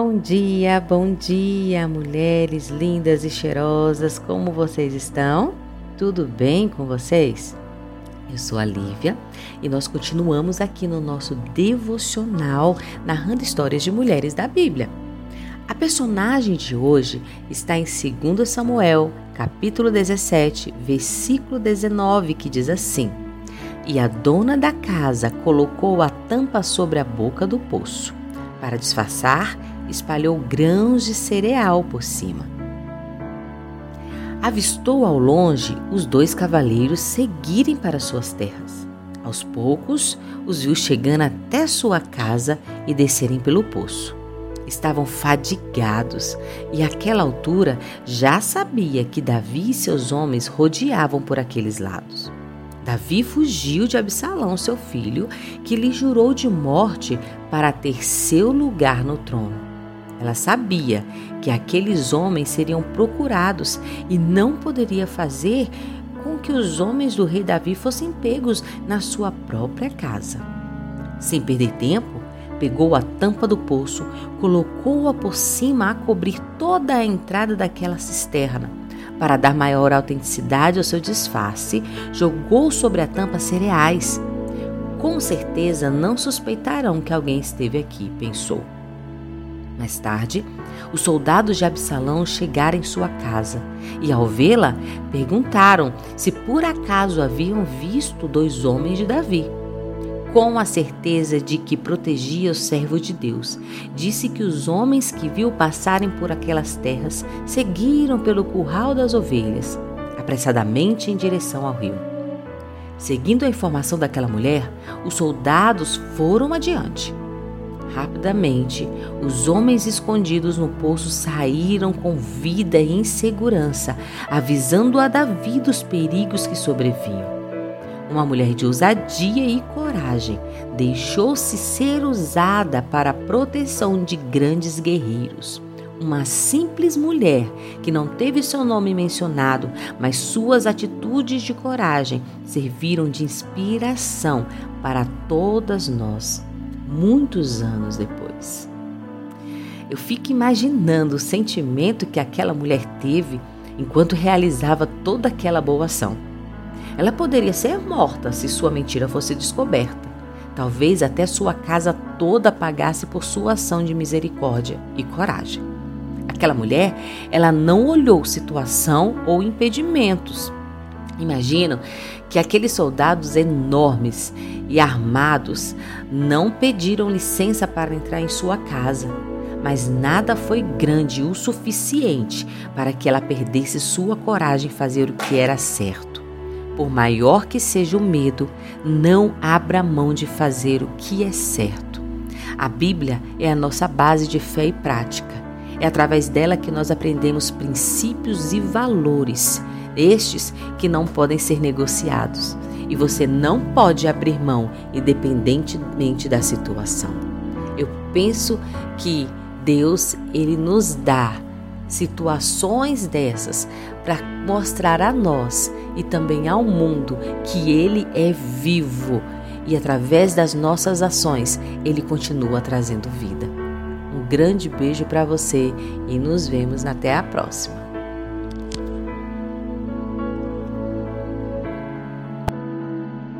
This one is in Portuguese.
Bom dia, bom dia, mulheres lindas e cheirosas, como vocês estão? Tudo bem com vocês? Eu sou a Lívia e nós continuamos aqui no nosso devocional narrando histórias de mulheres da Bíblia. A personagem de hoje está em 2 Samuel, capítulo 17, versículo 19, que diz assim: E a dona da casa colocou a tampa sobre a boca do poço. Para disfarçar, espalhou grãos de cereal por cima. Avistou ao longe os dois cavaleiros seguirem para suas terras. Aos poucos, os viu chegando até sua casa e descerem pelo poço. Estavam fadigados e, àquela altura, já sabia que Davi e seus homens rodeavam por aqueles lados. Davi fugiu de Absalão, seu filho, que lhe jurou de morte para ter seu lugar no trono. Ela sabia que aqueles homens seriam procurados e não poderia fazer com que os homens do rei Davi fossem pegos na sua própria casa. Sem perder tempo, pegou a tampa do poço, colocou-a por cima a cobrir toda a entrada daquela cisterna. Para dar maior autenticidade ao seu disfarce, jogou sobre a tampa cereais. Com certeza não suspeitarão que alguém esteve aqui, pensou. Mais tarde, os soldados de Absalão chegaram em sua casa e, ao vê-la, perguntaram se por acaso haviam visto dois homens de Davi. Com a certeza de que protegia o servo de Deus, disse que os homens que viu passarem por aquelas terras seguiram pelo curral das ovelhas, apressadamente em direção ao rio. Seguindo a informação daquela mulher, os soldados foram adiante. Rapidamente, os homens escondidos no poço saíram com vida e em segurança, avisando a Davi dos perigos que sobrevinham. Uma mulher de ousadia e coragem deixou-se ser usada para a proteção de grandes guerreiros. Uma simples mulher que não teve seu nome mencionado, mas suas atitudes de coragem serviram de inspiração para todas nós muitos anos depois. Eu fico imaginando o sentimento que aquela mulher teve enquanto realizava toda aquela boa ação. Ela poderia ser morta se sua mentira fosse descoberta. Talvez até sua casa toda pagasse por sua ação de misericórdia e coragem. Aquela mulher, ela não olhou situação ou impedimentos. Imagino que aqueles soldados enormes e armados não pediram licença para entrar em sua casa, mas nada foi grande o suficiente para que ela perdesse sua coragem em fazer o que era certo. Por maior que seja o medo, não abra mão de fazer o que é certo. A Bíblia é a nossa base de fé e prática. É através dela que nós aprendemos princípios e valores estes que não podem ser negociados, e você não pode abrir mão independentemente da situação. Eu penso que Deus ele nos dá situações dessas para mostrar a nós e também ao mundo que ele é vivo e através das nossas ações ele continua trazendo vida. Um grande beijo para você e nos vemos até a próxima.